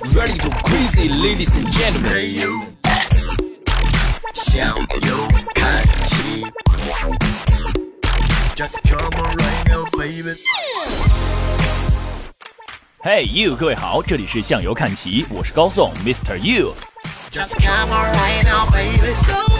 Ready to crazy, ladies and gentlemen. 向右看齐，Just come on right now, baby. Hey you，各位好，这里是向右看齐，我是高颂，Mr. You。Just come on right now, baby. So high.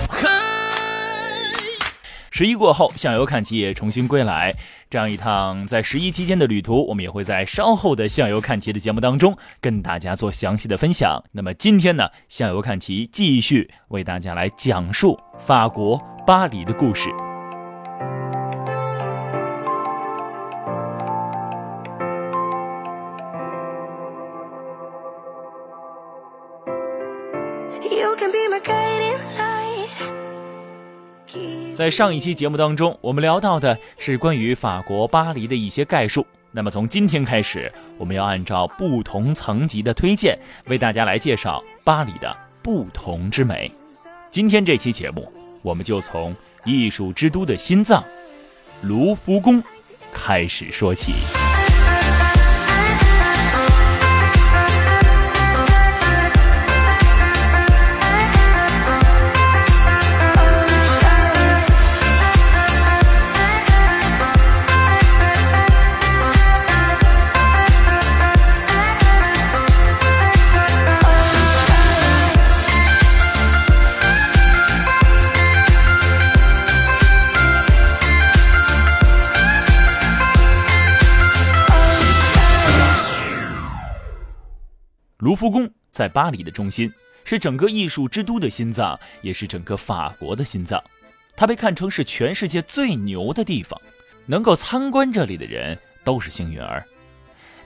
十一过后，向右看齐也重新归来。这样一趟在十一期间的旅途，我们也会在稍后的向右看齐的节目当中跟大家做详细的分享。那么今天呢，向右看齐继续为大家来讲述法国巴黎的故事。在上一期节目当中，我们聊到的是关于法国巴黎的一些概述。那么从今天开始，我们要按照不同层级的推荐，为大家来介绍巴黎的不同之美。今天这期节目，我们就从艺术之都的心脏——卢浮宫开始说起。卢浮宫在巴黎的中心，是整个艺术之都的心脏，也是整个法国的心脏。它被看成是全世界最牛的地方，能够参观这里的人都是幸运儿。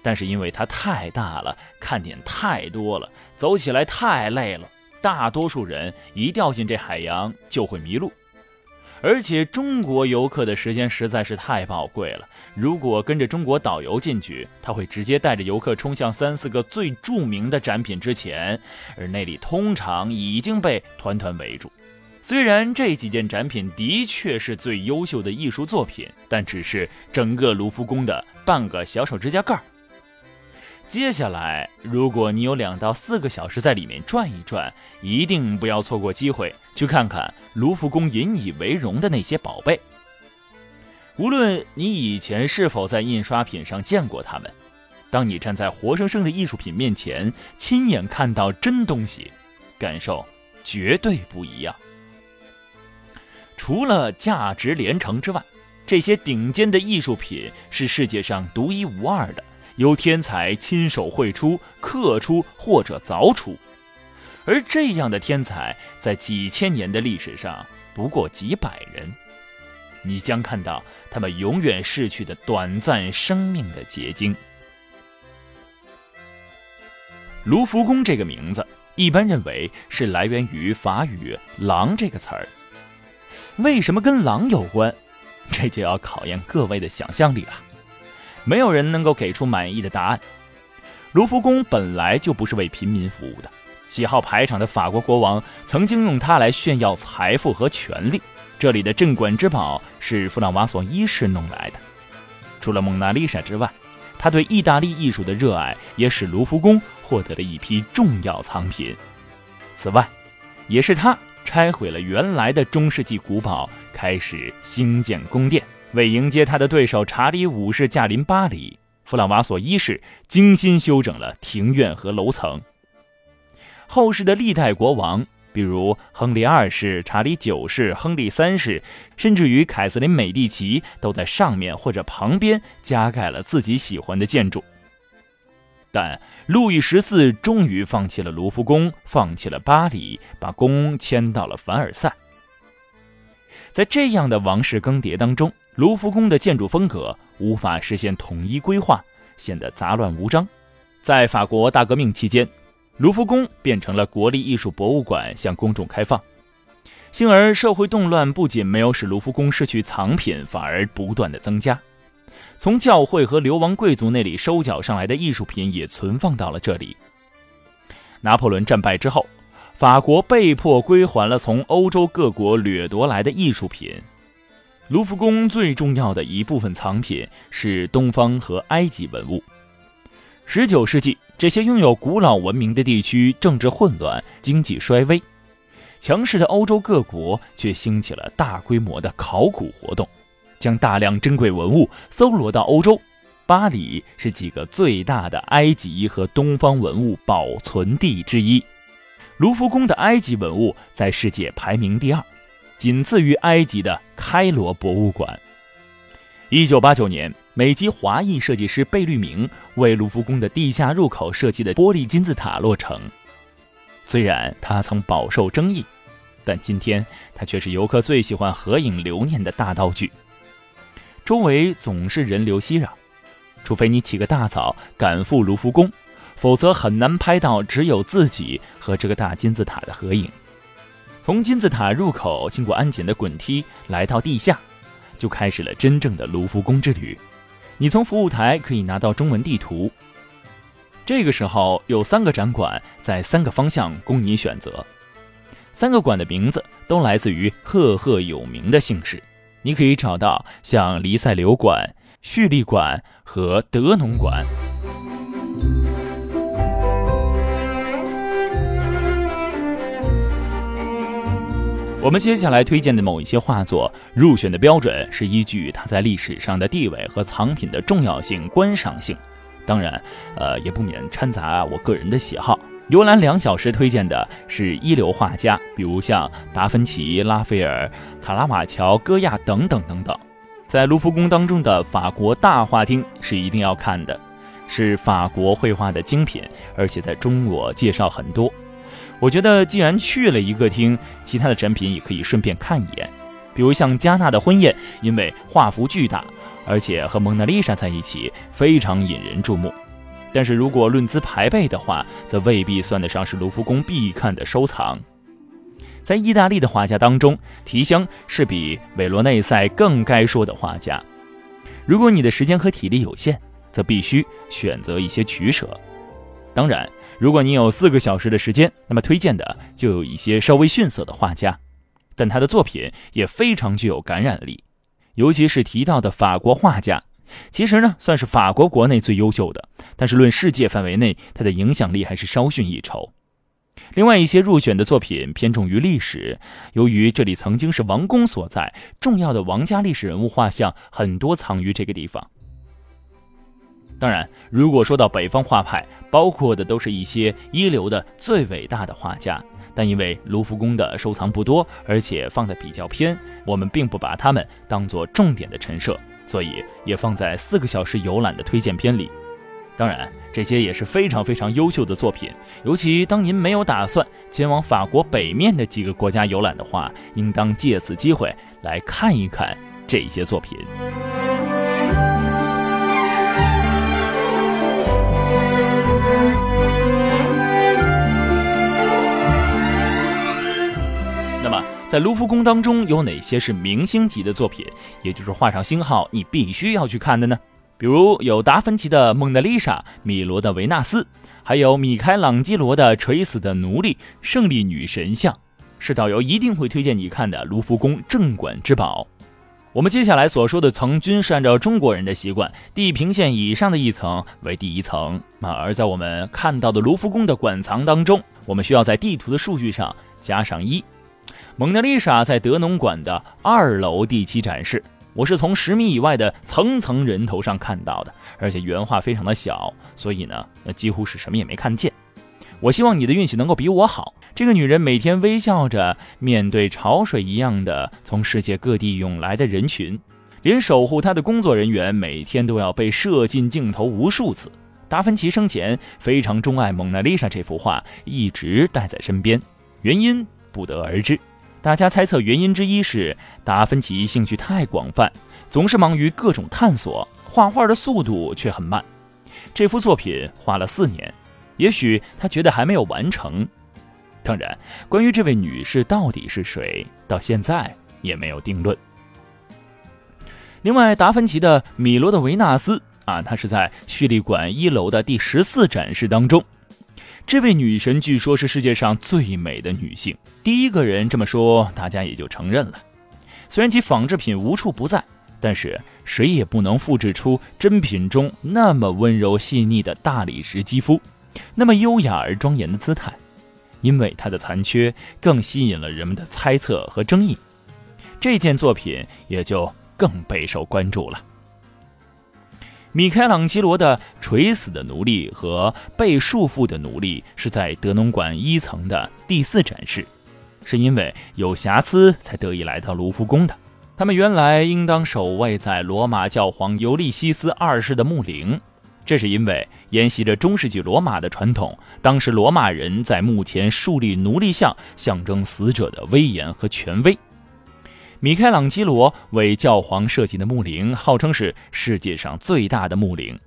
但是因为它太大了，看点太多了，走起来太累了，大多数人一掉进这海洋就会迷路。而且中国游客的时间实在是太宝贵了。如果跟着中国导游进去，他会直接带着游客冲向三四个最著名的展品之前，而那里通常已经被团团围住。虽然这几件展品的确是最优秀的艺术作品，但只是整个卢浮宫的半个小手指甲盖儿。接下来，如果你有两到四个小时在里面转一转，一定不要错过机会去看看卢浮宫引以为荣的那些宝贝。无论你以前是否在印刷品上见过它们，当你站在活生生的艺术品面前，亲眼看到真东西，感受绝对不一样。除了价值连城之外，这些顶尖的艺术品是世界上独一无二的，由天才亲手绘出、刻出或者凿出，而这样的天才在几千年的历史上不过几百人。你将看到他们永远逝去的短暂生命的结晶。卢浮宫这个名字，一般认为是来源于法语“狼”这个词儿。为什么跟狼有关？这就要考验各位的想象力了。没有人能够给出满意的答案。卢浮宫本来就不是为平民服务的，喜好排场的法国国王曾经用它来炫耀财富和权力。这里的镇馆之宝是弗朗瓦索一世弄来的。除了蒙娜丽莎之外，他对意大利艺术的热爱也使卢浮宫获得了一批重要藏品。此外，也是他拆毁了原来的中世纪古堡，开始兴建宫殿。为迎接他的对手查理五世驾临巴黎，弗朗瓦索一世精心修整了庭院和楼层。后世的历代国王。比如亨利二世、查理九世、亨利三世，甚至于凯瑟琳美第奇，都在上面或者旁边加盖了自己喜欢的建筑。但路易十四终于放弃了卢浮宫，放弃了巴黎，把宫迁到了凡尔赛。在这样的王室更迭当中，卢浮宫的建筑风格无法实现统一规划，显得杂乱无章。在法国大革命期间。卢浮宫变成了国立艺术博物馆，向公众开放。幸而社会动乱不仅没有使卢浮宫失去藏品，反而不断的增加。从教会和流亡贵族那里收缴上来的艺术品也存放到了这里。拿破仑战败之后，法国被迫归还了从欧洲各国掠夺来的艺术品。卢浮宫最重要的一部分藏品是东方和埃及文物。十九世纪，这些拥有古老文明的地区政治混乱，经济衰微，强势的欧洲各国却兴起了大规模的考古活动，将大量珍贵文物搜罗到欧洲。巴黎是几个最大的埃及和东方文物保存地之一，卢浮宫的埃及文物在世界排名第二，仅次于埃及的开罗博物馆。一九八九年，美籍华裔设计师贝聿铭为卢浮宫的地下入口设计的玻璃金字塔落成。虽然它曾饱受争议，但今天它却是游客最喜欢合影留念的大道具。周围总是人流熙攘。除非你起个大早赶赴卢浮宫，否则很难拍到只有自己和这个大金字塔的合影。从金字塔入口经过安检的滚梯来到地下，就开始了真正的卢浮宫之旅。你从服务台可以拿到中文地图。这个时候有三个展馆在三个方向供你选择，三个馆的名字都来自于赫赫有名的姓氏。你可以找到像黎塞留馆。蓄力馆和德农馆。我们接下来推荐的某一些画作入选的标准是依据它在历史上的地位和藏品的重要性、观赏性，当然，呃，也不免掺杂我个人的喜好。游览两小时推荐的是一流画家，比如像达芬奇、拉斐尔、卡拉瓦乔、戈亚等等等等。在卢浮宫当中的法国大画厅是一定要看的，是法国绘画的精品，而且在中国介绍很多。我觉得既然去了一个厅，其他的展品也可以顺便看一眼，比如像加纳的婚宴，因为画幅巨大，而且和蒙娜丽莎在一起，非常引人注目。但是如果论资排辈的话，则未必算得上是卢浮宫必看的收藏。在意大利的画家当中，提香是比韦罗内塞更该说的画家。如果你的时间和体力有限，则必须选择一些取舍。当然，如果你有四个小时的时间，那么推荐的就有一些稍微逊色的画家，但他的作品也非常具有感染力。尤其是提到的法国画家，其实呢算是法国国内最优秀的，但是论世界范围内，他的影响力还是稍逊一筹。另外一些入选的作品偏重于历史，由于这里曾经是王宫所在，重要的王家历史人物画像很多藏于这个地方。当然，如果说到北方画派，包括的都是一些一流的、最伟大的画家，但因为卢浮宫的收藏不多，而且放的比较偏，我们并不把他们当做重点的陈设，所以也放在四个小时游览的推荐片里。当然，这些也是非常非常优秀的作品。尤其当您没有打算前往法国北面的几个国家游览的话，应当借此机会来看一看这些作品。在卢浮宫当中有哪些是明星级的作品，也就是画上星号，你必须要去看的呢？比如有达芬奇的《蒙娜丽莎》，米罗的《维纳斯》，还有米开朗基罗的《垂死的奴隶》《胜利女神像》，是导游一定会推荐你看的卢浮宫镇馆之宝。我们接下来所说的层均是按照中国人的习惯，地平线以上的一层为第一层。那而在我们看到的卢浮宫的馆藏当中，我们需要在地图的数据上加上一。蒙娜丽莎在德农馆的二楼第七展示。我是从十米以外的层层人头上看到的，而且原画非常的小，所以呢，几乎是什么也没看见。我希望你的运气能够比我好。这个女人每天微笑着面对潮水一样的从世界各地涌来的人群，连守护她的工作人员每天都要被射进镜头无数次。达芬奇生前非常钟爱《蒙娜丽莎》这幅画，一直带在身边，原因不得而知。大家猜测原因之一是达芬奇兴趣太广泛，总是忙于各种探索，画画的速度却很慢。这幅作品画了四年，也许他觉得还没有完成。当然，关于这位女士到底是谁，到现在也没有定论。另外，达芬奇的《米罗的维纳斯》啊，它是在蓄力馆一楼的第十四展示当中。这位女神据说是世界上最美的女性，第一个人这么说，大家也就承认了。虽然其仿制品无处不在，但是谁也不能复制出真品中那么温柔细腻的大理石肌肤，那么优雅而庄严的姿态，因为它的残缺更吸引了人们的猜测和争议，这件作品也就更备受关注了。米开朗基罗的垂死的奴隶和被束缚的奴隶是在德农馆一层的第四展示，是因为有瑕疵才得以来到卢浮宫的。他们原来应当守卫在罗马教皇尤利西斯二世的墓陵，这是因为沿袭着中世纪罗马的传统，当时罗马人在墓前树立奴隶像，象征死者的威严和权威。米开朗基罗为教皇设计的墓陵，号称是世界上最大的墓陵，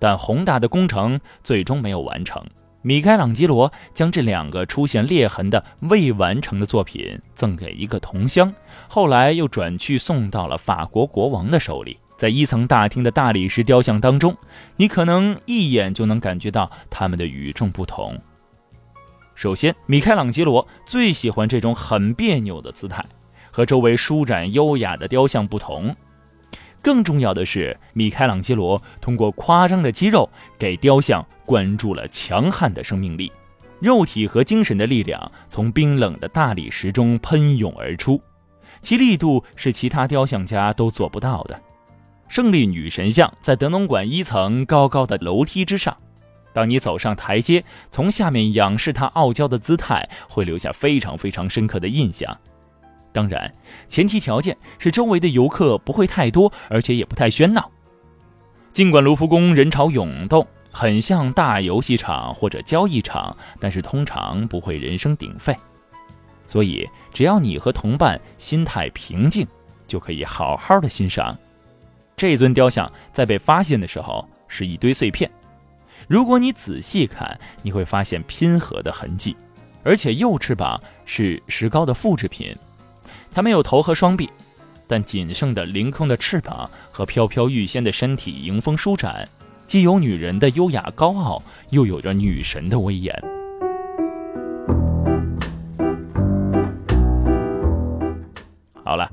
但宏大的工程最终没有完成。米开朗基罗将这两个出现裂痕的未完成的作品赠给一个同乡，后来又转去送到了法国国王的手里。在一层大厅的大理石雕像当中，你可能一眼就能感觉到他们的与众不同。首先，米开朗基罗最喜欢这种很别扭的姿态。和周围舒展优雅的雕像不同，更重要的是，米开朗基罗通过夸张的肌肉给雕像灌注了强悍的生命力，肉体和精神的力量从冰冷的大理石中喷涌而出，其力度是其他雕像家都做不到的。胜利女神像在德农馆一层高高的楼梯之上，当你走上台阶，从下面仰视她傲娇的姿态，会留下非常非常深刻的印象。当然，前提条件是周围的游客不会太多，而且也不太喧闹。尽管卢浮宫人潮涌动，很像大游戏场或者交易场，但是通常不会人声鼎沸。所以，只要你和同伴心态平静，就可以好好的欣赏这尊雕像。在被发现的时候是一堆碎片，如果你仔细看，你会发现拼合的痕迹，而且右翅膀是石膏的复制品。它没有头和双臂，但仅剩的凌空的翅膀和飘飘欲仙的身体迎风舒展，既有女人的优雅高傲，又有着女神的威严。好了，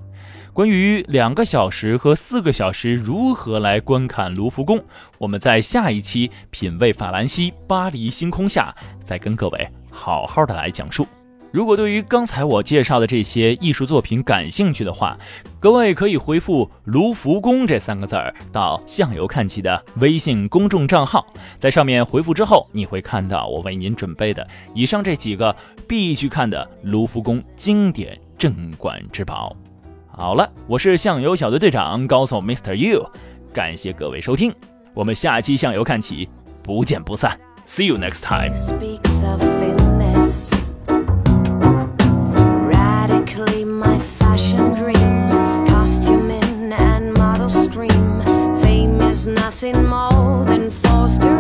关于两个小时和四个小时如何来观看卢浮宫，我们在下一期品味法兰西巴黎星空下，再跟各位好好的来讲述。如果对于刚才我介绍的这些艺术作品感兴趣的话，各位可以回复“卢浮宫”这三个字儿到“向游看齐”的微信公众账号，在上面回复之后，你会看到我为您准备的以上这几个必须看的卢浮宫经典镇馆之宝。好了，我是向游小队队长高颂 Mr. You，感谢各位收听，我们下期向游看齐不见不散，See you next time。more than forced to.